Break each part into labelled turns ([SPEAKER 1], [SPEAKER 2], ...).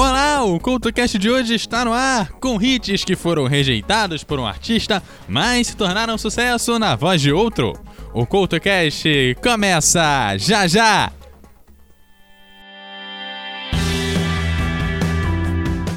[SPEAKER 1] Olá, o CoutoCast de hoje está no ar com hits que foram rejeitados por um artista, mas se tornaram sucesso na voz de outro. O CoutoCast começa já já!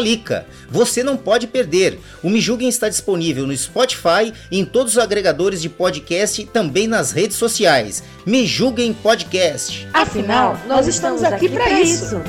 [SPEAKER 2] Lica. Você não pode perder. O Me Julguem está disponível no Spotify em todos os agregadores de podcast e também nas redes sociais. Me Julguem Podcast.
[SPEAKER 3] Afinal, nós estamos aqui para isso.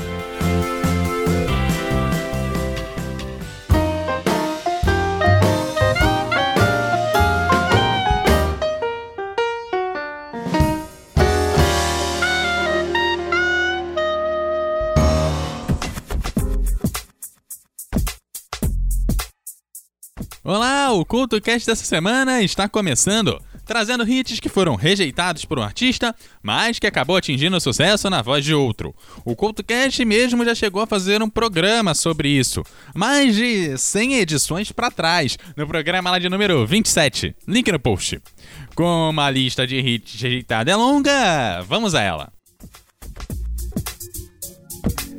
[SPEAKER 1] O CultoCast dessa semana está começando, trazendo hits que foram rejeitados por um artista, mas que acabou atingindo sucesso na voz de outro. O CultoCast mesmo já chegou a fazer um programa sobre isso, mais de 100 edições para trás, no programa lá de número 27, link no post. Como a lista de hits rejeitada é longa, vamos a ela.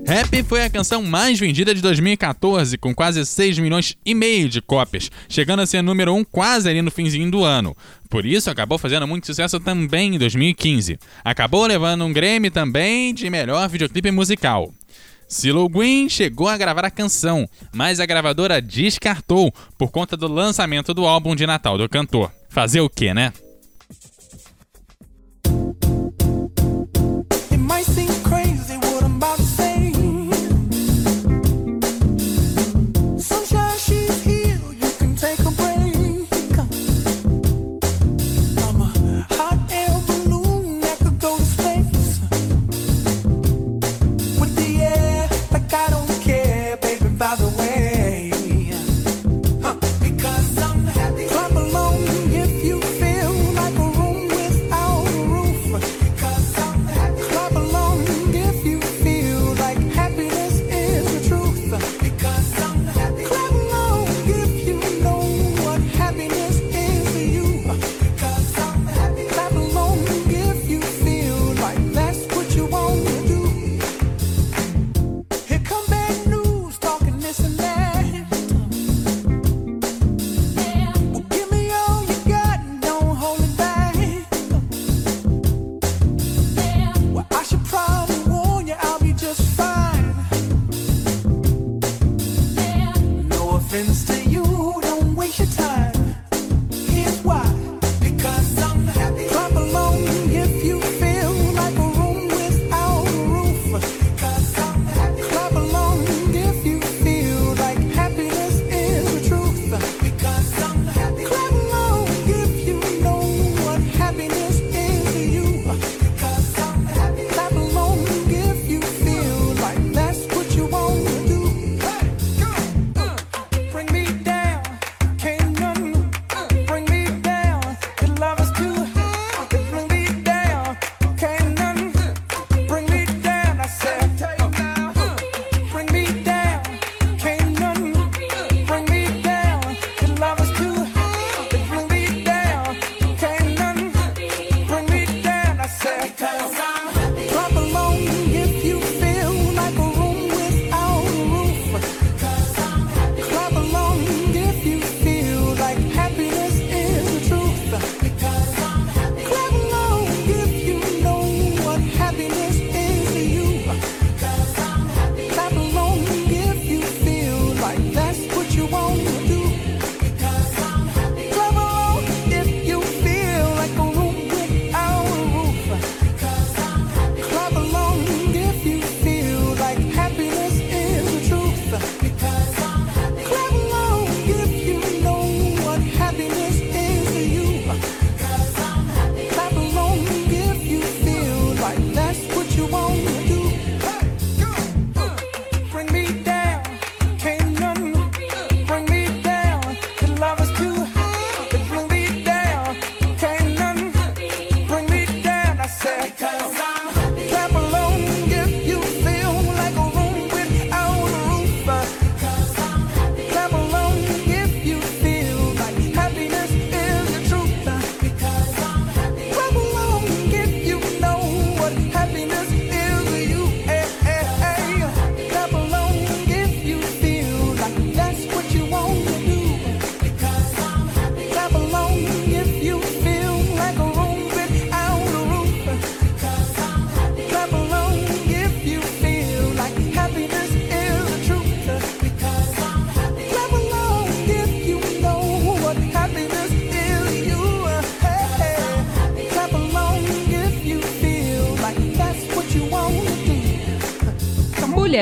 [SPEAKER 1] Rap foi a canção mais vendida de 2014, com quase 6 milhões e meio de cópias, chegando a ser número 1 quase ali no finzinho do ano. Por isso, acabou fazendo muito sucesso também em 2015. Acabou levando um Grammy também de melhor videoclipe musical. Silo Green chegou a gravar a canção, mas a gravadora descartou por conta do lançamento do álbum de Natal do cantor. Fazer o que, né?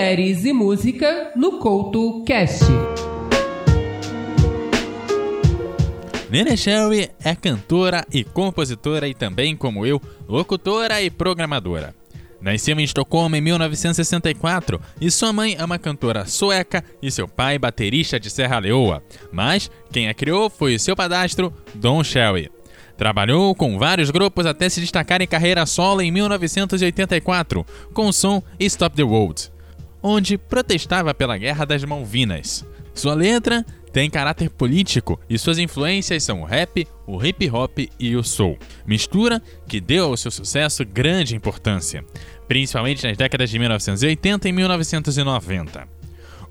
[SPEAKER 4] Mulheres e Música no Couto Cast.
[SPEAKER 1] Nene Sherry é cantora e compositora e também, como eu, locutora e programadora. Nasceu em Estocolmo em 1964 e sua mãe é uma cantora sueca e seu pai baterista de Serra Leoa, mas quem a criou foi seu padastro, Don Sherry. Trabalhou com vários grupos até se destacar em carreira solo em 1984, com o som Stop the World, onde protestava pela Guerra das Malvinas. Sua letra tem caráter político e suas influências são o rap, o hip hop e o soul. Mistura que deu ao seu sucesso grande importância, principalmente nas décadas de 1980 e 1990.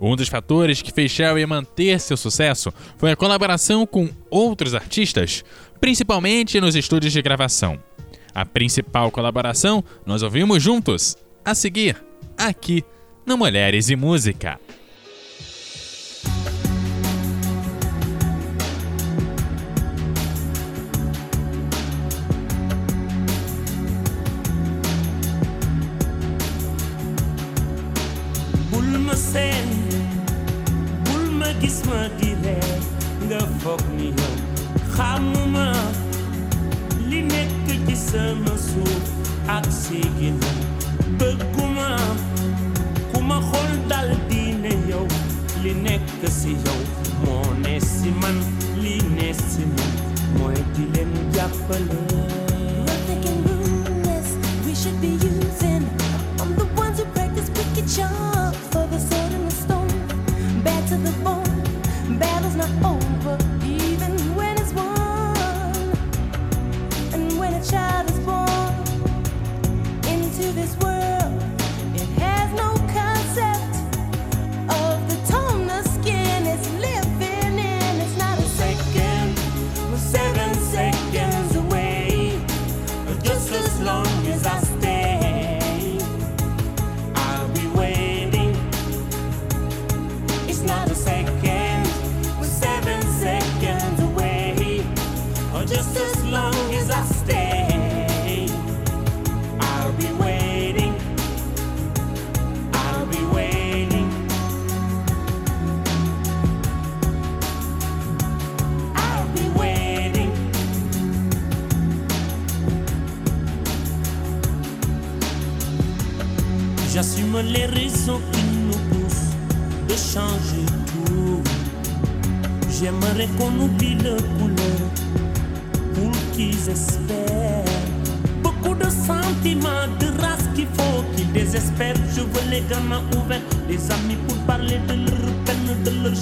[SPEAKER 1] Um dos fatores que fez Sherry manter seu sucesso foi a colaboração com outros artistas, principalmente nos estúdios de gravação. A principal colaboração nós ouvimos juntos, a seguir, aqui no Mulheres e Música.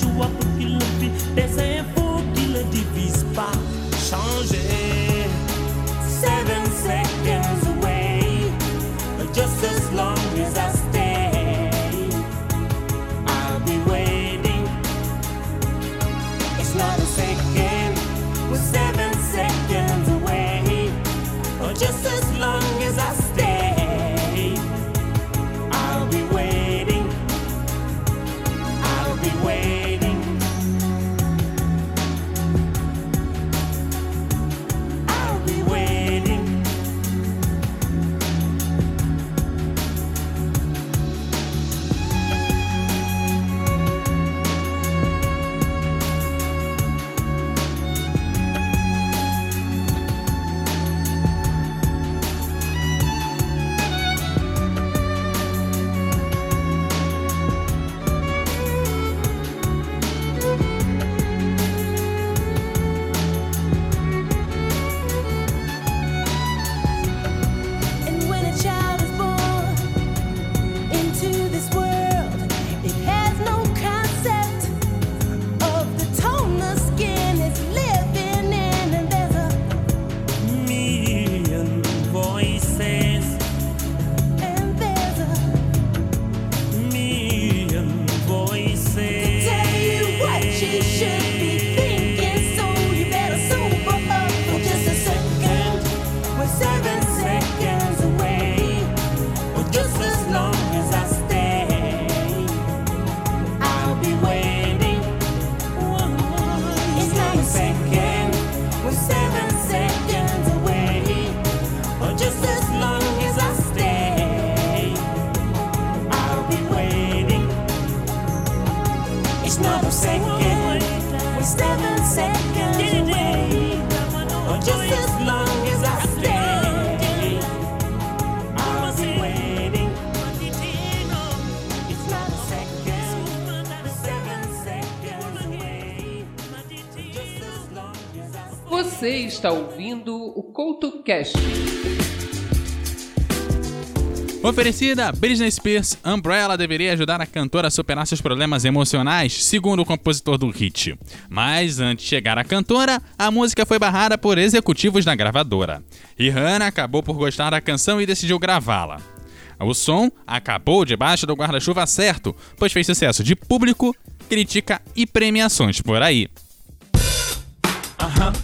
[SPEAKER 5] sua pupila, desenho.
[SPEAKER 4] Você está ouvindo o Couto Cast.
[SPEAKER 1] Oferecida a Britney Spears, Umbrella deveria ajudar a cantora a superar seus problemas emocionais, segundo o compositor do hit. Mas antes de chegar à cantora, a música foi barrada por executivos da gravadora. E Hannah acabou por gostar da canção e decidiu gravá-la. O som acabou debaixo do guarda-chuva certo, pois fez sucesso de público, crítica e premiações por aí.
[SPEAKER 6] Yeah.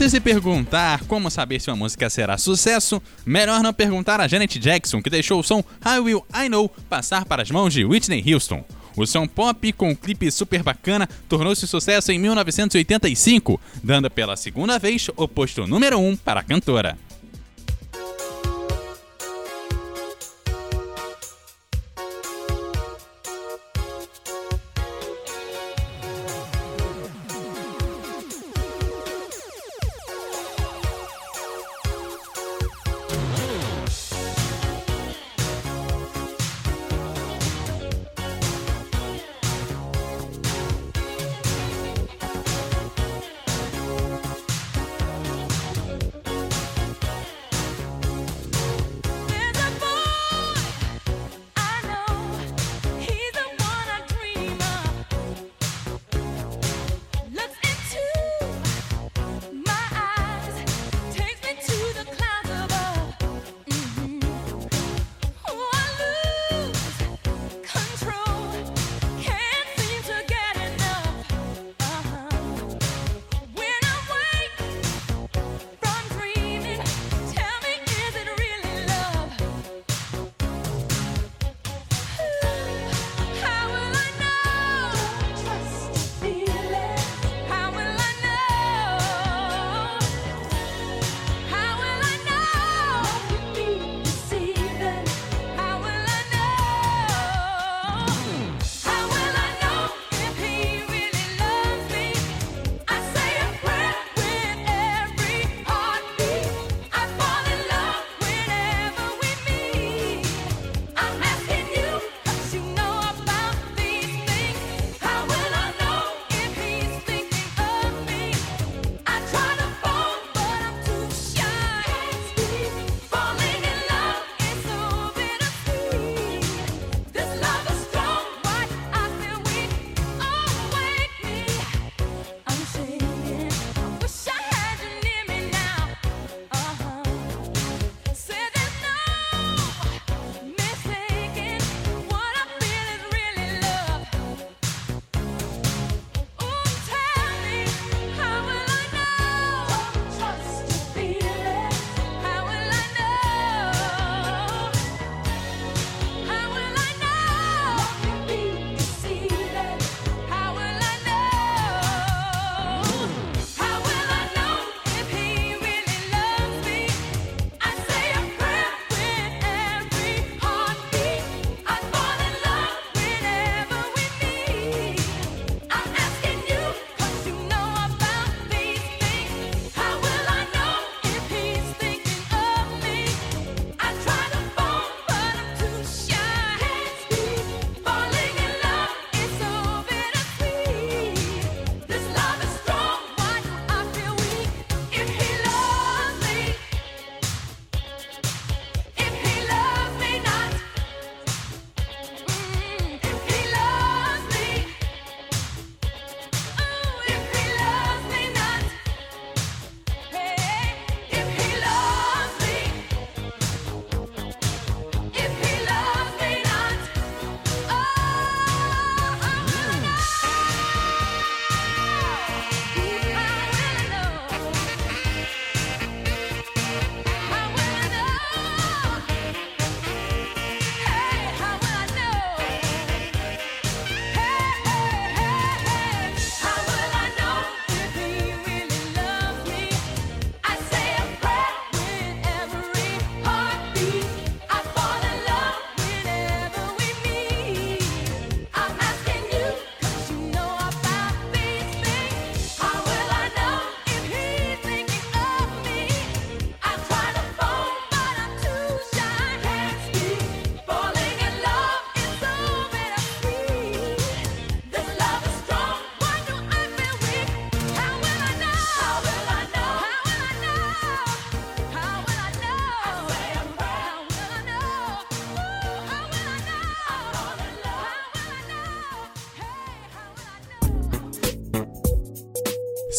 [SPEAKER 7] você se perguntar como saber se uma música será sucesso, melhor não perguntar a Janet Jackson, que deixou o som I Will I Know passar para as mãos de Whitney Houston. O som pop com um clipe super bacana tornou-se sucesso em 1985, dando pela segunda vez o posto número 1 um para a cantora.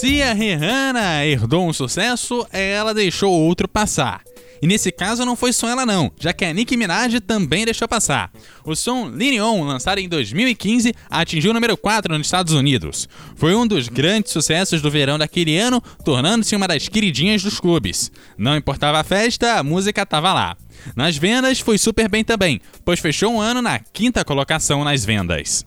[SPEAKER 7] Se a Rihanna herdou um sucesso, é, ela deixou outro passar.
[SPEAKER 1] E nesse caso não foi só ela não, já que a Nicki Minaj também deixou passar. O som Lean On, lançado em 2015, atingiu o número 4 nos Estados Unidos. Foi um dos grandes sucessos do verão daquele ano, tornando-se uma das queridinhas dos clubes. Não importava a festa, a música estava lá. Nas vendas foi super bem também, pois fechou um ano na quinta colocação nas vendas.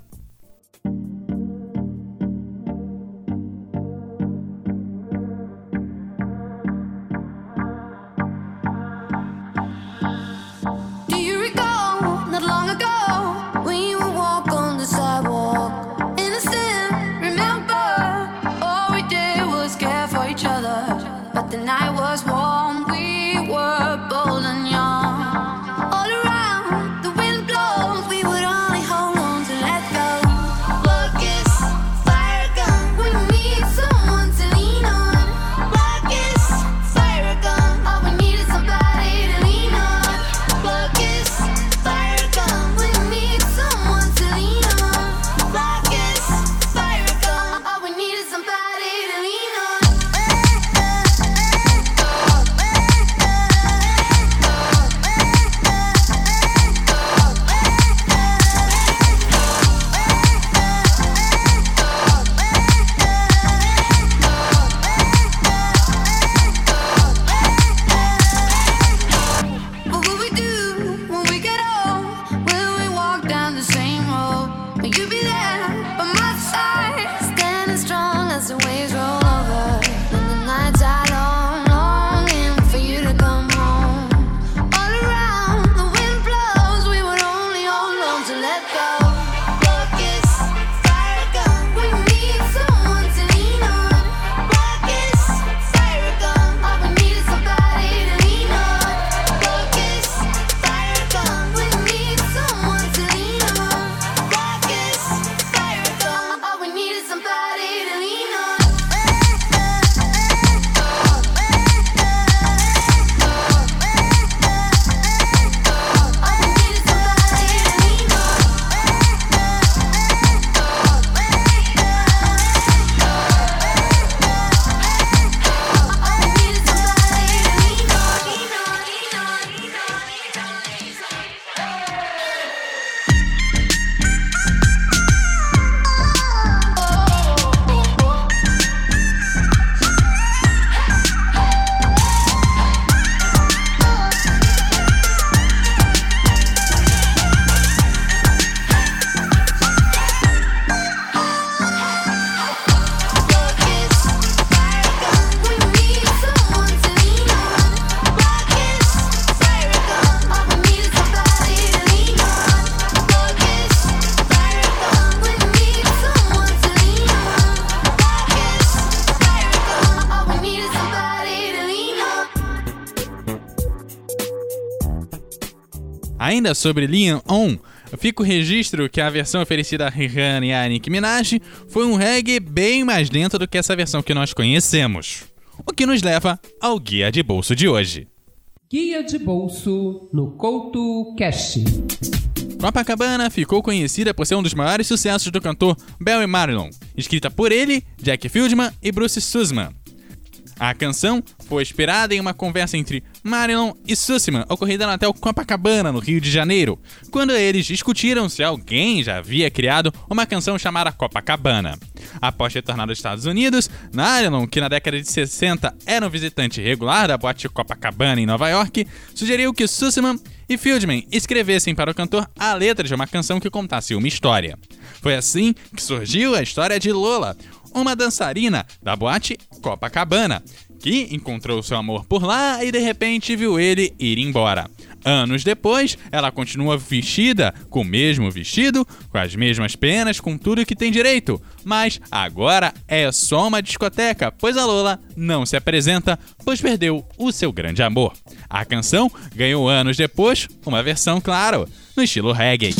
[SPEAKER 1] Ainda sobre Lean On, fica o registro que a versão oferecida a Rihanna e a Nicki Minaj foi um reggae bem mais lento do que essa versão que nós conhecemos. O que nos leva ao guia de bolso de hoje.
[SPEAKER 4] Guia de bolso no Couto Cast.
[SPEAKER 1] Copacabana ficou conhecida por ser um dos maiores sucessos do cantor Barry Marilon, escrita por ele, Jack Fieldman e Bruce Sussman. A canção foi inspirada em uma conversa entre Marilyn e Sussman ocorrida no hotel Copacabana, no Rio de Janeiro, quando eles discutiram se alguém já havia criado uma canção chamada Copacabana. Após retornar aos Estados Unidos, Marilyn, que na década de 60 era um visitante regular da boate Copacabana em Nova York, sugeriu que Sussman e Fieldman escrevessem para o cantor a letra de uma canção que contasse uma história. Foi assim que surgiu a história de Lola, uma dançarina da boate Copacabana, encontrou seu amor por lá e de repente viu ele ir embora. Anos depois, ela continua vestida com o mesmo vestido, com as mesmas penas, com tudo que tem direito, mas agora é só uma discoteca, pois a Lola não se apresenta, pois perdeu o seu grande amor. A canção ganhou anos depois uma versão, claro, no estilo reggae.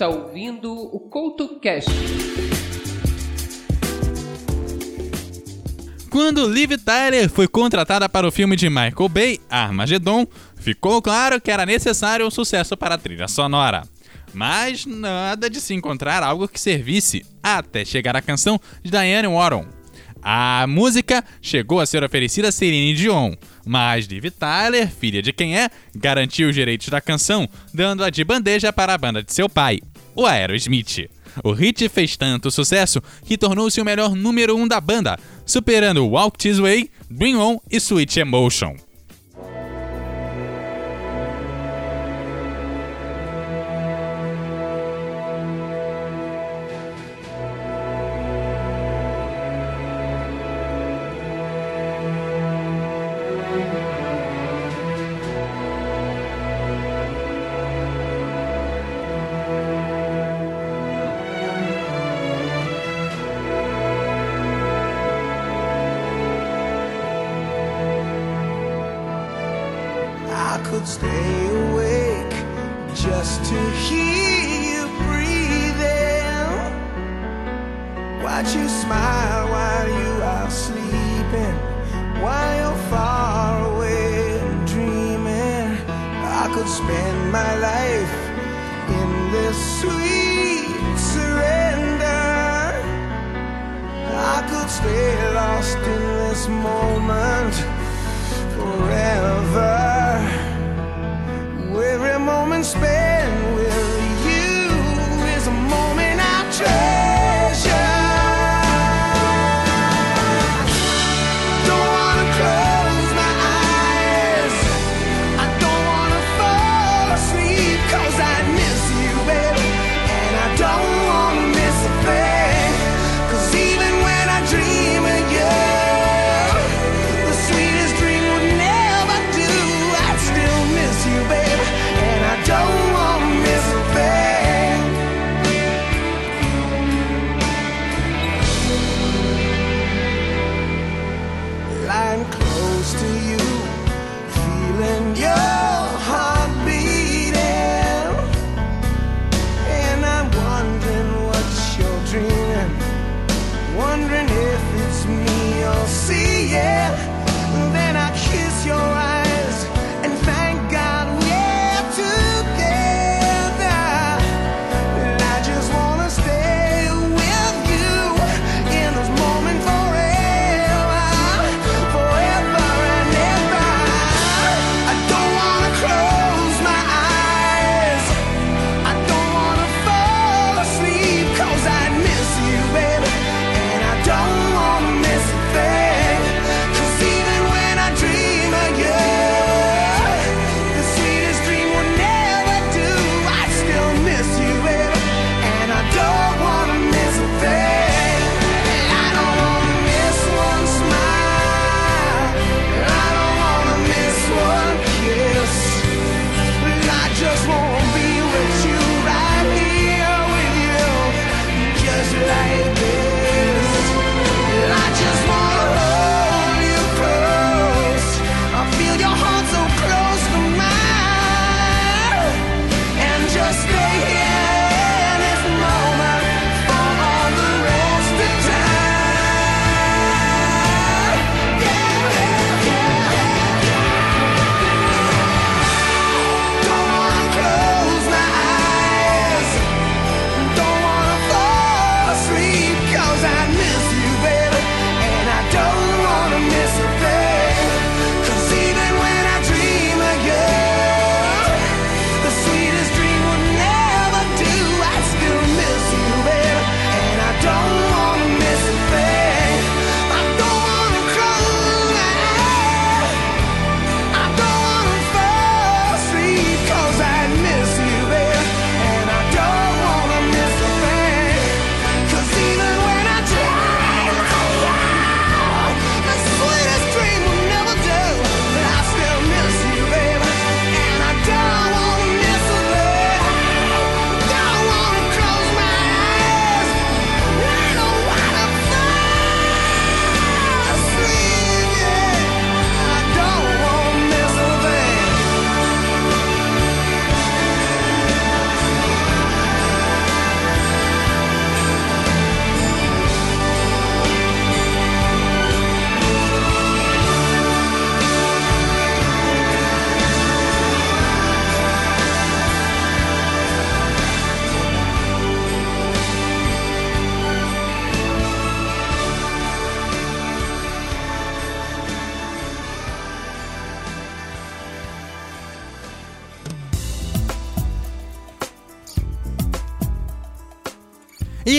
[SPEAKER 4] está ouvindo o CoutoCast.
[SPEAKER 1] Quando Liv Tyler foi contratada para o filme de Michael Bay, Armageddon, ficou claro que era necessário um sucesso para a trilha sonora. Mas nada de se encontrar algo que servisse, até chegar a canção de Diane Warren. A música chegou a ser oferecida a Celine Dion, mas Liv Tyler, filha de quem é, garantiu os direitos da canção, dando-a de bandeja para a banda de seu pai o Aerosmith. O hit fez tanto sucesso que tornou-se o melhor número 1 um da banda, superando Walk This Way, Dream On e Sweet Emotion.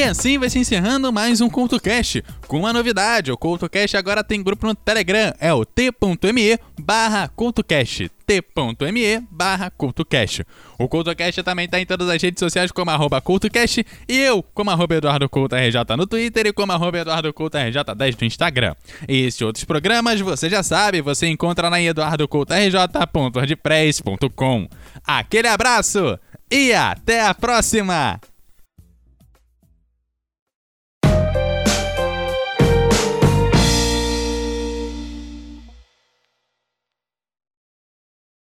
[SPEAKER 1] E assim vai se encerrando mais um Cultocast Com uma novidade, o Cultocast agora tem grupo no Telegram, é o t.me barra Cultocast t.me barra Cultocast O Cultocast também está em todas as redes sociais como arroba Cultocast e eu como arroba Eduardo RJ no Twitter e como arroba Eduardo Couto RJ10 no Instagram. E esses outros programas, você já sabe, você encontra na eduardocoutorj.wordpress.com. Aquele abraço e até a próxima!